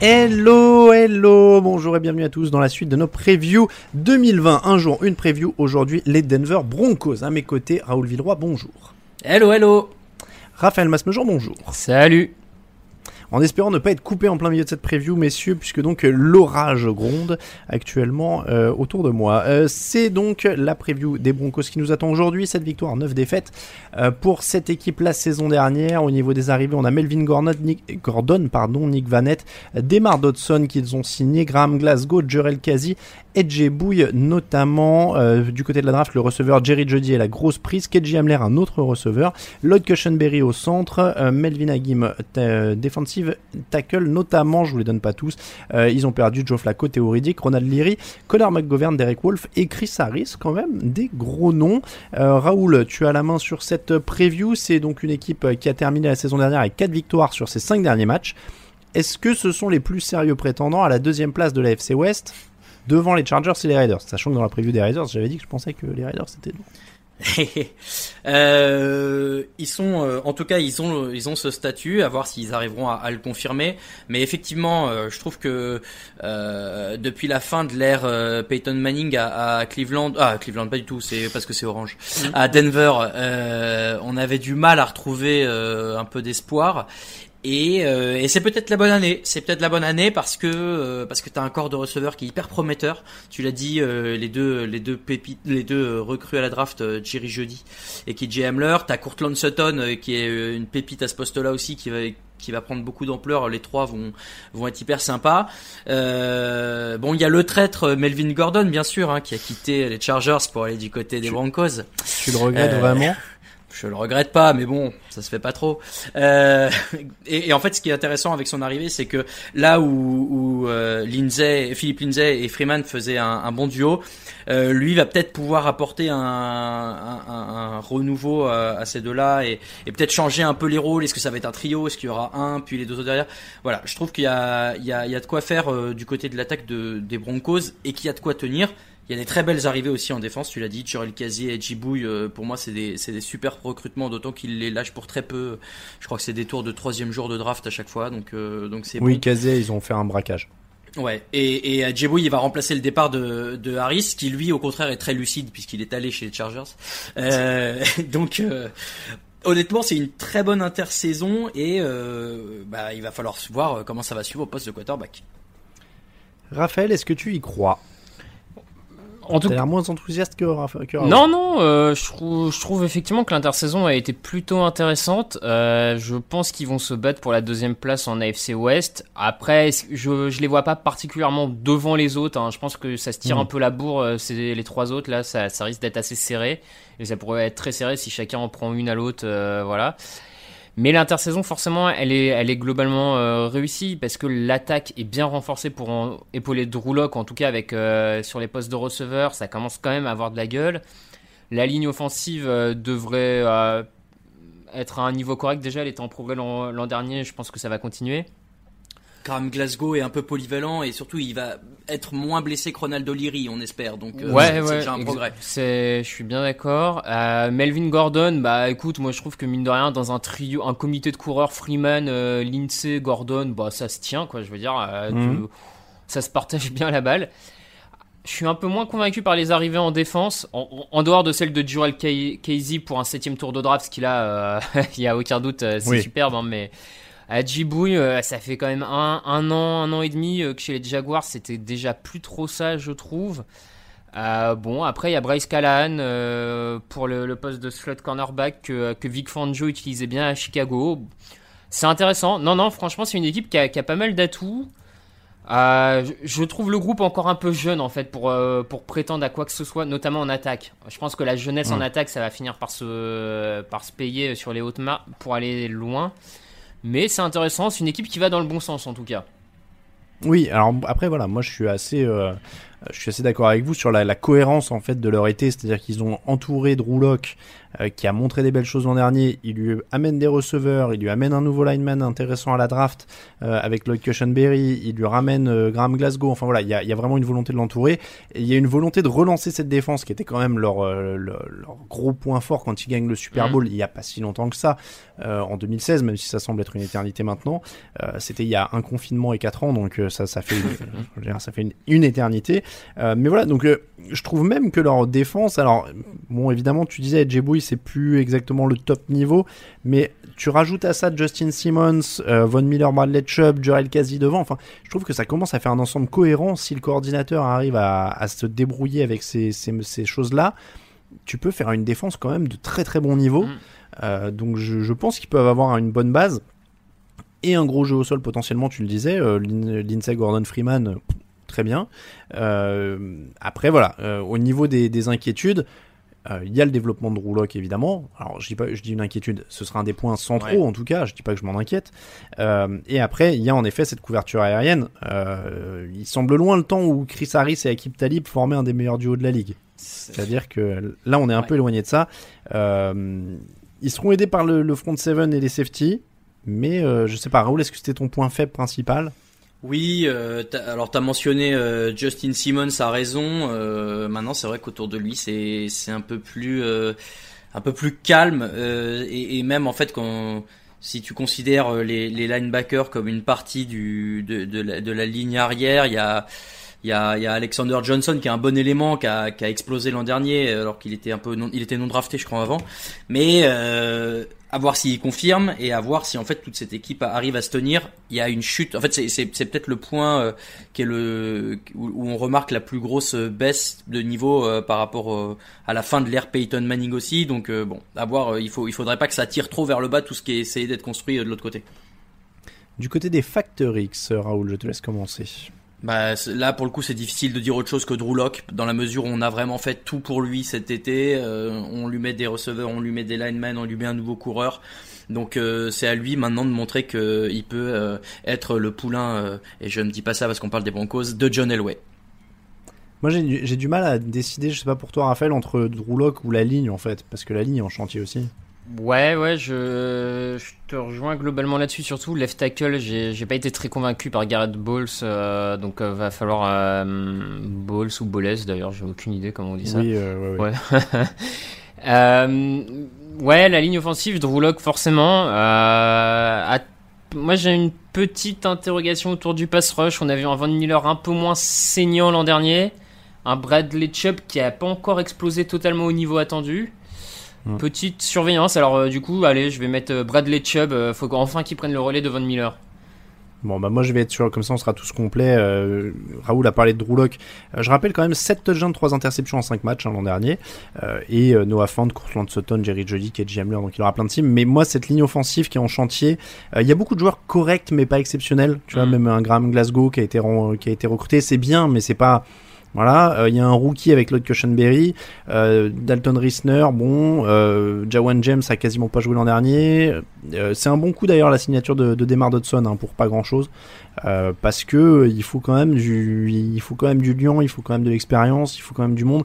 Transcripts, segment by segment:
Hello, hello, bonjour et bienvenue à tous dans la suite de nos previews 2020. Un jour, une preview. Aujourd'hui, les Denver Broncos. À mes côtés, Raoul Villeroy, bonjour. Hello, hello. Raphaël Masmejean, bonjour. Salut. En espérant ne pas être coupé en plein milieu de cette preview, messieurs, puisque donc euh, l'orage gronde actuellement euh, autour de moi. Euh, c'est donc la preview des Broncos qui nous attend aujourd'hui. Cette victoire, 9 défaites pour cette équipe la saison dernière. Au niveau des arrivées, on a Melvin Gordon, Nick, pardon, Nick Vanette, Demar Dodson qu'ils ont signé, Graham Glasgow, Jurel Kazi, Edge Bouille notamment. Euh, du côté de la draft, le receveur Jerry Jody est la grosse prise. Kedji Hamler, un autre receveur. Lloyd Cushenberry au centre. Euh, Melvin Agim, ta- defensive tackle notamment. Je vous les donne pas tous. Euh, ils ont perdu Joe Flacco, Théo Ronald Leary, Connor McGovern, Derek Wolf et Chris Harris. Quand même des gros noms. Euh, Raoul, tu as la main sur cette preview. C'est donc une équipe qui a terminé la saison dernière avec 4 victoires sur ses 5 derniers matchs. Est-ce que ce sont les plus sérieux prétendants à la deuxième place de la FC West? Devant les Chargers et les Raiders Sachant que dans la preview des Raiders, j'avais dit que je pensais que les Raiders c'était nous. Euh, ils sont, euh, en tout cas, ils ont, ils ont ce statut. À voir s'ils arriveront à, à le confirmer. Mais effectivement, euh, je trouve que euh, depuis la fin de l'ère euh, Peyton Manning à, à Cleveland, ah Cleveland pas du tout, c'est parce que c'est orange. À Denver, euh, on avait du mal à retrouver euh, un peu d'espoir. Et, euh, et c'est peut-être la bonne année. C'est peut-être la bonne année parce que euh, parce que t'as un corps de receveur qui est hyper prometteur. Tu l'as dit, euh, les deux les deux pépites, les deux euh, recrues à la draft, Jerry Jody et KJ Hamler. T'as Courtland Sutton qui est une pépite à ce poste-là aussi qui va qui va prendre beaucoup d'ampleur. Les trois vont vont être hyper sympas. Euh, bon, il y a le traître Melvin Gordon bien sûr hein, qui a quitté les Chargers pour aller du côté des Broncos. Tu le regrettes Euh, vraiment? Je le regrette pas, mais bon, ça se fait pas trop. Euh, et, en fait, ce qui est intéressant avec son arrivée, c'est que là où, où euh, Lindsay, Philippe Lindsay et Freeman faisaient un, bon duo, euh, lui va peut-être pouvoir apporter un, un, un- renouveau à, à ces deux-là et, et peut-être changer un peu les rôles. Est-ce que ça va être un trio? Est-ce qu'il y aura un puis les deux autres derrière? Voilà, je trouve qu'il y a, il y, a, il y a de quoi faire euh, du côté de l'attaque de, des Broncos et qu'il y a de quoi tenir. Il y a des très belles arrivées aussi en défense, tu l'as dit, Churel Kazi et Djibouille, euh, pour moi c'est des, super recrutements, d'autant qu'ils les lâchent pour très peu. Je crois que c'est des tours de troisième jour de draft à chaque fois, donc euh, donc c'est Oui, bon. Kazé, ils ont fait un braquage. Ouais, et, et euh, Djibouille, il va remplacer le départ de, de Harris, qui lui au contraire est très lucide puisqu'il est allé chez les Chargers. Euh, donc euh, honnêtement c'est une très bonne intersaison et euh, bah, il va falloir voir comment ça va suivre au poste de quarterback. Raphaël, est-ce que tu y crois? En tout T'as l'air moins enthousiaste que, que. Non, non, euh, je, trouve, je trouve effectivement que l'intersaison a été plutôt intéressante. Euh, je pense qu'ils vont se battre pour la deuxième place en AFC West. Après, je, je les vois pas particulièrement devant les autres. hein. Je pense que ça se tire Mhm. un peu la bourre. euh, C'est les trois autres là, ça, ça risque d'être assez serré. Et ça pourrait être très serré si chacun en prend une à l'autre. euh, voilà. Mais l'intersaison, forcément, elle est, globalement euh, réussie parce que l'attaque est bien renforcée pour épauler Drew Lock, en tout cas avec euh, sur les postes de receveur, ça commence quand même à avoir de la gueule. La ligne offensive euh, devrait être à un niveau correct déjà, elle était en progrès l'an dernier, je pense que ça va continuer. Graham Glasgow est un peu polyvalent et surtout il va être moins blessé que Ronaldo Leary, on espère. Donc euh, ouais, c'est- déjà un progrès. C'est, je suis bien d'accord. Euh, Melvin Gordon, bah écoute, moi je trouve que mine de rien, dans un trio, un comité de coureurs, Freeman, euh, Lindsay, Gordon, bah ça se tient, quoi. Je veux dire, euh, Mhm. tu- ça se partage bien la balle. Je suis un peu moins convaincu par les arrivées en défense, en, dehors de celle de Jurel Kay- Casey pour un septième tour de draft, ce qu'il a, euh, il y a aucun doute, c'est Oui. superbe, hein, mais À Djibouti, ça fait quand même un, un, an, un an et demi que chez les Jaguars, c'était déjà plus trop ça, je trouve. bon, après, il y a Bryce Callahan pour le, poste de slot cornerback que, que Vic Fangio utilisait bien à Chicago. C'est intéressant. Non, non, franchement, c'est une équipe qui a, qui a pas mal d'atouts. Euh, je trouve le groupe encore un peu jeune en fait pour, euh, pour prétendre à quoi que ce soit, notamment en attaque. Je pense que la jeunesse en attaque, ça va finir par se, par se payer sur les hautes marques pour aller loin. Mais c'est intéressant, c'est une équipe qui va dans le bon sens en tout cas. Oui, alors après voilà, moi je suis assez, euh, je suis assez d'accord avec vous sur la, la, cohérence en fait de leur été, c'est-à-dire qu'ils ont entouré Drew Locke euh, qui a montré des belles choses l'an dernier. Il lui amène des receveurs, il lui amène un nouveau lineman intéressant à la draft euh, avec Lloyd Cushenberry, il lui ramène euh, Graham Glasgow. Enfin voilà, il y a, y a, vraiment une volonté de l'entourer. Et il y a une volonté de relancer cette défense qui était quand même leur, leur, gros point fort quand ils gagnent le Super mm. Bowl il y a pas si longtemps que ça, en 2016, même si ça semble être une éternité maintenant. C'était il y a un confinement et quatre ans, donc ça, ça fait, une, ça fait une, une éternité. Mais voilà, donc je trouve même que leur défense, alors bon évidemment tu disais Djibouti c'est plus exactement le top niveau, mais tu rajoutes à ça Justin Simmons, euh, Von Miller, Bradley Chubb, Jurel Kazi devant. Enfin, je trouve que ça commence à faire un ensemble cohérent. Si le coordinateur arrive à, se débrouiller avec ces, choses-là, tu peux faire une défense quand même de très très bon niveau. Mm. Euh, donc je, pense qu'ils peuvent avoir une bonne base et un gros jeu au sol potentiellement, tu le disais. Euh, Lindsay Gordon Freeman, très bien. après, voilà, au niveau des inquiétudes, euh, il y a le développement de Rouloc évidemment. Alors je dis pas, je dis une inquiétude, ce sera un des points centraux en tout cas. Je dis pas que je m'en inquiète. Euh, et après, il y a en effet cette couverture aérienne. Euh, il semble loin le temps où Chris Harris et Akib Talib formaient un des meilleurs duos de la ligue. C'est-à-dire que là, on est un peu éloigné de ça. ils seront aidés par le, le front seven et les safety, mais je sais pas, Raoul, est-ce que c'était ton point faible principal? Oui, euh, alors tu as mentionné euh, Justin Simmons a raison. Euh, maintenant, c'est vrai qu'autour de lui, c'est c'est un peu plus euh, un peu plus calme et, et, même en fait quand si tu considères les, les linebackers comme une partie du de, de, la, de la ligne arrière, il y a il y a, Alexander Johnson qui est un bon élément, qui a, explosé l'an dernier, alors qu'il était un peu non, il était non drafté, je crois avant. Mais euh, à voir s'il confirme et à voir si en fait toute cette équipe arrive à se tenir. Il y a une chute. En fait, c'est peut-être le point euh, qui est le où, on remarque la plus grosse baisse de niveau euh, par rapport euh, à la fin de l'ère Peyton Manning aussi. Donc bon, à voir. il faut il faudrait pas que ça tire trop vers le bas tout ce qui est essayé d'être construit de l'autre côté. Du côté des Factor X, Raoul, je te laisse commencer. Bah, là, pour le coup, c'est difficile de dire autre chose que Drew dans la mesure où on a vraiment fait tout pour lui cet été. Euh, on lui met des receveurs, on lui met des linemen, on lui met un nouveau coureur. Donc euh, c'est à lui maintenant de montrer qu'il peut euh, être le poulain, et je ne dis pas ça parce qu'on parle des Broncos, de John Elway. Moi j'ai du mal à décider, je sais pas pour toi Raphaël, entre Drew ou la ligne en fait, parce que la ligne est en chantier aussi. Ouais, ouais, je, je te rejoins globalement là-dessus. Surtout, left tackle, j'ai pas été très convaincu par Garrett Bowles, euh, donc euh, va falloir euh, Bowles ou Bowles d'ailleurs, j'ai aucune idée comment on dit ça. Oui, ouais, ouais. ouais. la ligne offensive, Drew forcément. Moi, j'ai une petite interrogation autour du pass rush. On a vu un Van Miller un peu moins saignant l'an dernier, un Bradley Chubb qui a pas encore explosé totalement au niveau attendu. Petite surveillance. Alors, euh, du coup, allez, je vais mettre euh, Bradley Chubb. Euh, faut enfin qu'il prenne le relais de Von Miller. Bon, bah moi je vais être sûr, comme ça on sera tous complets. Raoul a parlé de Drew je rappelle quand même 7 touchdowns, 3 interceptions en 5 matchs hein, l'an dernier. et Noah Fant, Courtland Sutton, Jerry Jody, KJ Hamler, donc il aura plein de teams. Mais moi, cette ligne offensive qui est en chantier, il y a beaucoup de joueurs corrects mais pas exceptionnels. Tu vois, mm. même un Graham Glasgow qui a été, qui a été recruté, c'est bien, mais c'est pas voilà, euh, il y a un rookie avec Lloyd Cushenberry, euh, Dalton Risner, bon, euh, Jawan James a quasiment pas joué l'an dernier. C'est un bon coup d'ailleurs la signature de, de Demar Dodson hein, pour pas grand chose, parce que il faut quand même du, il faut quand même du lion, il faut quand même de l'expérience, il faut quand même du monde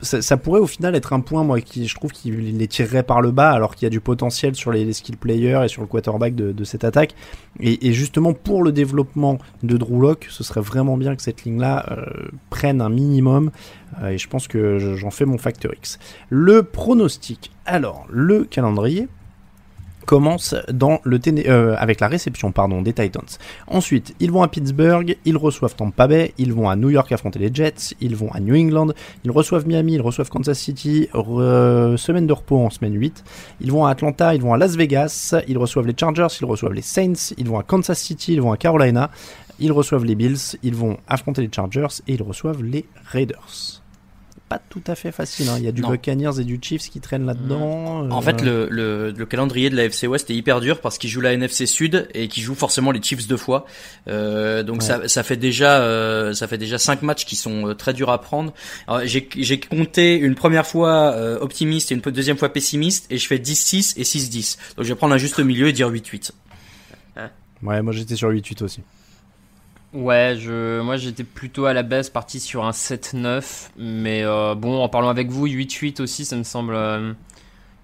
ça, pourrait au final être un point, moi, qui je trouve qu'il les tirerait par le bas, alors qu'il y a du potentiel sur les, skill players et sur le quarterback de, cette attaque. Et, justement, pour le développement de Drew ce serait vraiment bien que cette ligne-là euh, prenne un minimum. Euh, et je pense que j'en fais mon facteur X. Le pronostic. Alors, le calendrier. Commence euh, avec la réception des Titans. Ensuite, ils vont à Pittsburgh, ils reçoivent Tampa Bay, ils vont à New York affronter les Jets, ils vont à New England, ils reçoivent Miami, ils reçoivent Kansas City, semaine de repos en semaine 8, ils vont à Atlanta, ils vont à Las Vegas, ils reçoivent les Chargers, ils reçoivent les Saints, ils vont à Kansas City, ils vont à Carolina, ils reçoivent les Bills, ils vont affronter les Chargers et ils reçoivent les Raiders pas tout à fait facile. Hein. Il y a du Buccaneers et du Chiefs qui traînent là-dedans. En fait, le, le, le, calendrier de la FC West est hyper dur parce qu'ils jouent la NFC Sud et qu'ils jouent forcément les Chiefs deux fois. Euh, donc ça, ça fait déjà euh, ça fait déjà cinq matchs qui sont euh, très durs à prendre. J'ai compté une première fois euh, optimiste et une deuxième fois pessimiste et je fais 10-6 et 6-10. Donc je vais prendre un juste milieu et dire 8-8. Ouais, moi j'étais sur 8-8 aussi. Ouais, je, moi j'étais plutôt à la baisse, parti sur un 7-9. Mais euh, bon, en parlant avec vous, 8-8 aussi, ça me semble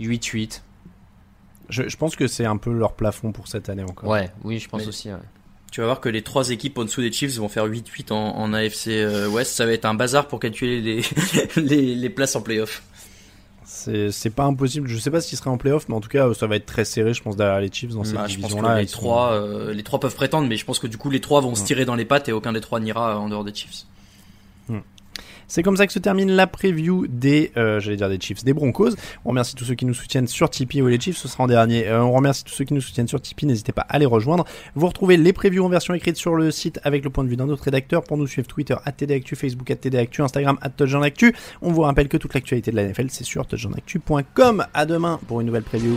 8-8. Euh, je, pense que c'est un peu leur plafond pour cette année encore. Ouais, oui, je pense aussi. Tu vas voir que les trois équipes en dessous des Chiefs vont faire 8-8 en, AFC euh, West. Ça va être un bazar pour calculer les, les, les places en playoff. C'est pas impossible. Je sais pas s'il sera en playoff, mais en tout cas, ça va être très serré, je pense, derrière les Chiefs dans cette bah, division-là. Les, trois, euh, les trois peuvent prétendre, mais je pense que du coup, les trois vont se tirer dans les pattes et aucun des trois n'ira en dehors des Chiefs. C'est comme ça que se termine la preview des, euh, j'allais dire des Chiefs, des Broncos. On remercie tous ceux qui nous soutiennent sur Tipeee ou les Chiefs, ce sera en dernier. Euh, on remercie tous ceux qui nous soutiennent sur Tipeee, n'hésitez pas à les rejoindre. Vous retrouvez les previews en version écrite sur le site avec le point de vue d'un autre rédacteur. Pour nous suivre Twitter, TDActu, Facebook, TDActu, Instagram, Actu. On vous rappelle que toute l'actualité de la NFL, c'est sur touchdownactu.com. À demain pour une nouvelle preview.